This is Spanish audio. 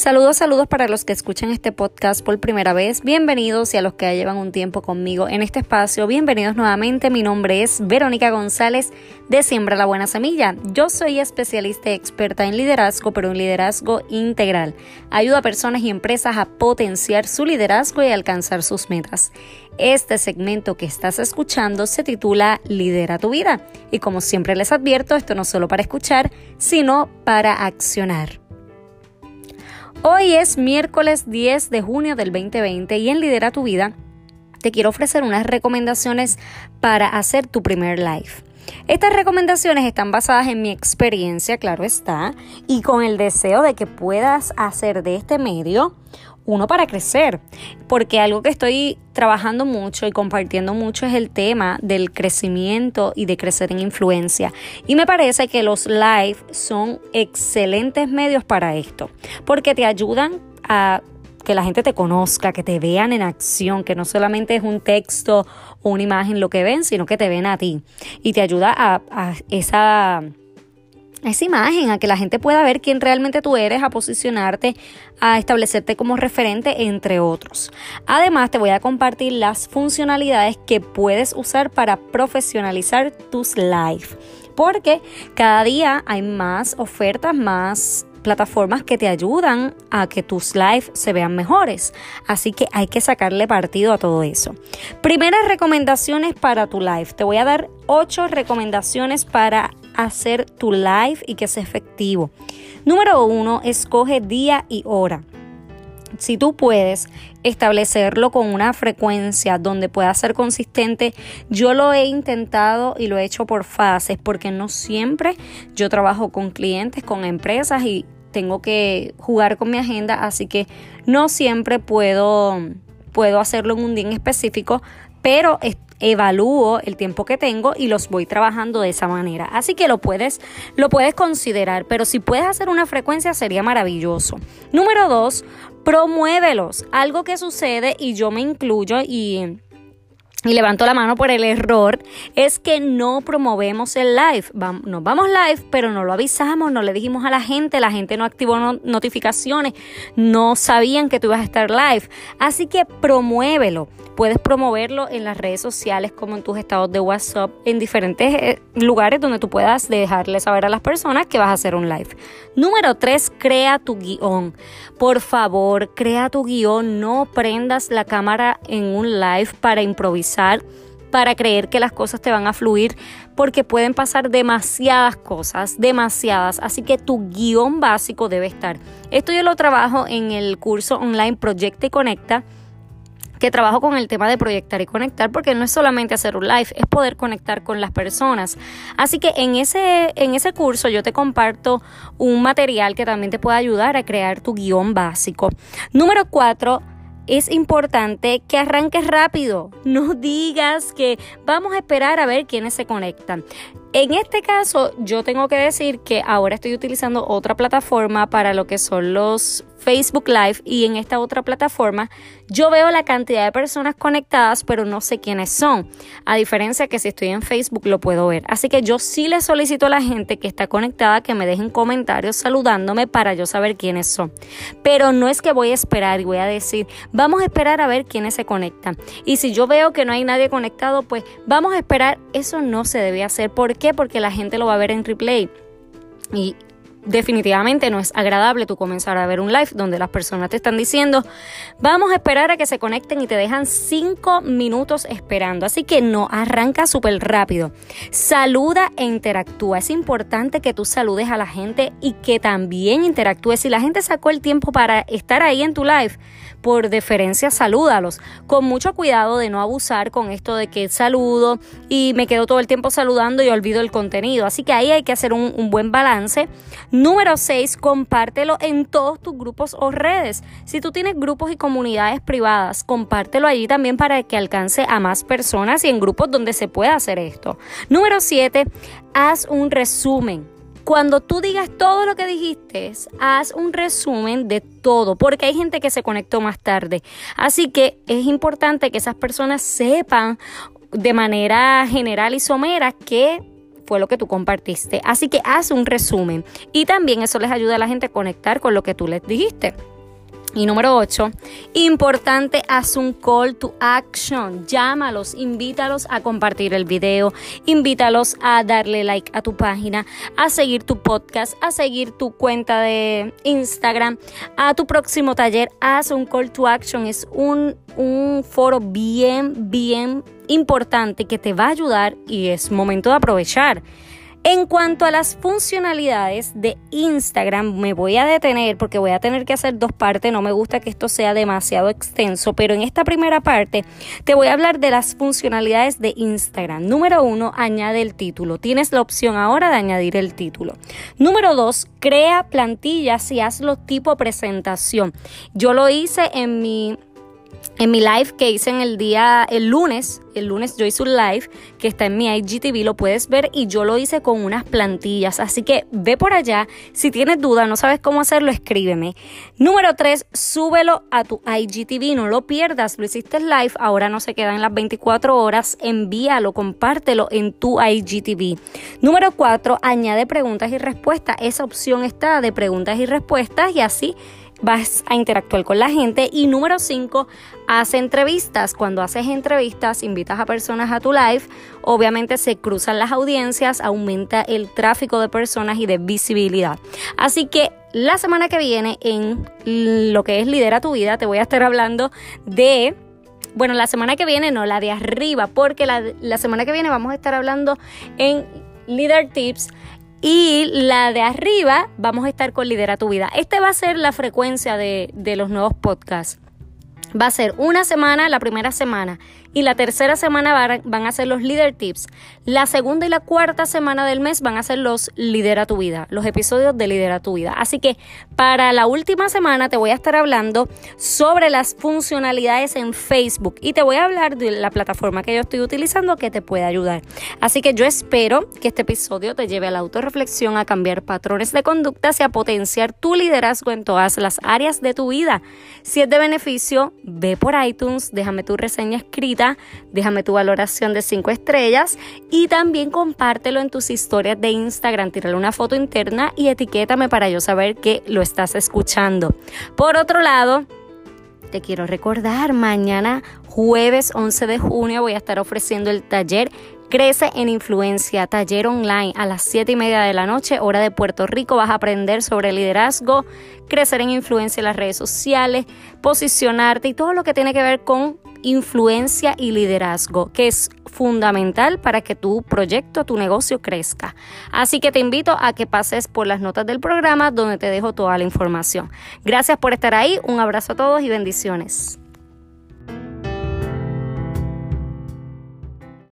Saludos, saludos para los que escuchan este podcast por primera vez. Bienvenidos y a los que ya llevan un tiempo conmigo en este espacio, bienvenidos nuevamente. Mi nombre es Verónica González de Siembra la Buena Semilla. Yo soy especialista y experta en liderazgo, pero en liderazgo integral. Ayudo a personas y empresas a potenciar su liderazgo y alcanzar sus metas. Este segmento que estás escuchando se titula Lidera tu vida. Y como siempre les advierto, esto no es solo para escuchar, sino para accionar. Hoy es miércoles 10 de junio del 2020 y en Lidera tu vida te quiero ofrecer unas recomendaciones para hacer tu primer live. Estas recomendaciones están basadas en mi experiencia, claro está, y con el deseo de que puedas hacer de este medio uno para crecer, porque algo que estoy trabajando mucho y compartiendo mucho es el tema del crecimiento y de crecer en influencia. Y me parece que los live son excelentes medios para esto, porque te ayudan a que la gente te conozca, que te vean en acción, que no solamente es un texto o una imagen lo que ven, sino que te ven a ti. Y te ayuda a, a esa esa imagen, a que la gente pueda ver quién realmente tú eres, a posicionarte, a establecerte como referente, entre otros. Además, te voy a compartir las funcionalidades que puedes usar para profesionalizar tus live. Porque cada día hay más ofertas, más plataformas que te ayudan a que tus live se vean mejores. Así que hay que sacarle partido a todo eso. Primeras recomendaciones para tu live. Te voy a dar ocho recomendaciones para hacer tu live y que sea efectivo. Número uno, escoge día y hora. Si tú puedes establecerlo con una frecuencia donde pueda ser consistente, yo lo he intentado y lo he hecho por fases porque no siempre yo trabajo con clientes, con empresas y tengo que jugar con mi agenda, así que no siempre puedo puedo hacerlo en un día en específico, pero evalúo el tiempo que tengo y los voy trabajando de esa manera. Así que lo puedes, lo puedes considerar, pero si puedes hacer una frecuencia sería maravilloso. Número dos, promuévelos. Algo que sucede y yo me incluyo y y levanto la mano por el error, es que no promovemos el live. nos vamos live, pero no lo avisamos, no le dijimos a la gente, la gente no activó notificaciones, no sabían que tú ibas a estar live. Así que promuévelo. Puedes promoverlo en las redes sociales como en tus estados de WhatsApp, en diferentes eh, lugares donde tú puedas dejarle saber a las personas que vas a hacer un live. Número 3, crea tu guion. Por favor, crea tu guion, no prendas la cámara en un live para improvisar para creer que las cosas te van a fluir porque pueden pasar demasiadas cosas, demasiadas. Así que tu guion básico debe estar. Esto yo lo trabajo en el curso online Proyecta y Conecta que trabajo con el tema de proyectar y conectar, porque no es solamente hacer un live, es poder conectar con las personas. Así que en ese, en ese curso yo te comparto un material que también te puede ayudar a crear tu guion básico. Número cuatro, es importante que arranques rápido. No digas que vamos a esperar a ver quiénes se conectan. En este caso, yo tengo que decir que ahora estoy utilizando otra plataforma para lo que son los Facebook Live y en esta otra plataforma yo veo la cantidad de personas conectadas pero no sé quiénes son. A diferencia que si estoy en Facebook lo puedo ver. Así que yo sí le solicito a la gente que está conectada que me dejen comentarios saludándome para yo saber quiénes son. Pero no es que voy a esperar y voy a decir, vamos a esperar a ver quiénes se conectan. Y si yo veo que no hay nadie conectado, pues vamos a esperar. Eso no se debe hacer. ¿Por qué? Porque la gente lo va a ver en replay. Y definitivamente no es agradable tú comenzar a ver un live donde las personas te están diciendo, vamos a esperar a que se conecten y te dejan cinco minutos esperando. Así que no, arranca súper rápido. Saluda e interactúa. Es importante que tú saludes a la gente y que también interactúes. Si la gente sacó el tiempo para estar ahí en tu live, por deferencia salúdalos. Con mucho cuidado de no abusar con esto de que saludo y me quedo todo el tiempo saludando y olvido el contenido. Así que ahí hay que hacer un, un buen balance Número 6, compártelo en todos tus grupos o redes. Si tú tienes grupos y comunidades privadas, compártelo allí también para que alcance a más personas y en grupos donde se pueda hacer esto. Número 7, haz un resumen. Cuando tú digas todo lo que dijiste, haz un resumen de todo, porque hay gente que se conectó más tarde. Así que es importante que esas personas sepan de manera general y somera que fue lo que tú compartiste. Así que haz un resumen y también eso les ayuda a la gente a conectar con lo que tú les dijiste. Y número 8, importante, haz un call to action. Llámalos, invítalos a compartir el video, invítalos a darle like a tu página, a seguir tu podcast, a seguir tu cuenta de Instagram, a tu próximo taller. Haz un call to action. Es un, un foro bien, bien importante que te va a ayudar y es momento de aprovechar. En cuanto a las funcionalidades de Instagram, me voy a detener porque voy a tener que hacer dos partes. No me gusta que esto sea demasiado extenso, pero en esta primera parte te voy a hablar de las funcionalidades de Instagram. Número uno, añade el título. Tienes la opción ahora de añadir el título. Número dos, crea plantillas y hazlo tipo presentación. Yo lo hice en mi en mi live que hice en el día, el lunes, el lunes yo hice un live que está en mi IGTV, lo puedes ver y yo lo hice con unas plantillas. Así que ve por allá. Si tienes duda, no sabes cómo hacerlo, escríbeme. Número 3, súbelo a tu IGTV, no lo pierdas. Lo hiciste live, ahora no se queda en las 24 horas. Envíalo, compártelo en tu IGTV. Número 4, añade preguntas y respuestas. Esa opción está de preguntas y respuestas y así vas a interactuar con la gente. Y número 5, hace entrevistas. Cuando haces entrevistas, invitas a personas a tu live, obviamente se cruzan las audiencias, aumenta el tráfico de personas y de visibilidad. Así que la semana que viene en lo que es Lidera tu vida, te voy a estar hablando de... Bueno, la semana que viene no, la de arriba, porque la, la semana que viene vamos a estar hablando en Leader Tips y la de arriba vamos a estar con Lidera tu vida. Esta va a ser la frecuencia de, de los nuevos podcasts. Va a ser una semana, la primera semana, y la tercera semana van a ser los Leader Tips. La segunda y la cuarta semana del mes van a ser los Lidera tu vida, los episodios de Lidera tu vida. Así que para la última semana te voy a estar hablando sobre las funcionalidades en Facebook y te voy a hablar de la plataforma que yo estoy utilizando que te puede ayudar. Así que yo espero que este episodio te lleve a la autorreflexión, a cambiar patrones de conductas y a potenciar tu liderazgo en todas las áreas de tu vida. Si es de beneficio, ve por iTunes, déjame tu reseña escrita déjame tu valoración de 5 estrellas y también compártelo en tus historias de Instagram, tírale una foto interna y etiquétame para yo saber que lo estás escuchando. Por otro lado, te quiero recordar, mañana jueves 11 de junio voy a estar ofreciendo el taller Crece en Influencia, taller online a las 7 y media de la noche, hora de Puerto Rico. Vas a aprender sobre liderazgo, crecer en influencia en las redes sociales, posicionarte y todo lo que tiene que ver con influencia y liderazgo, que es fundamental para que tu proyecto, tu negocio crezca. Así que te invito a que pases por las notas del programa donde te dejo toda la información. Gracias por estar ahí, un abrazo a todos y bendiciones.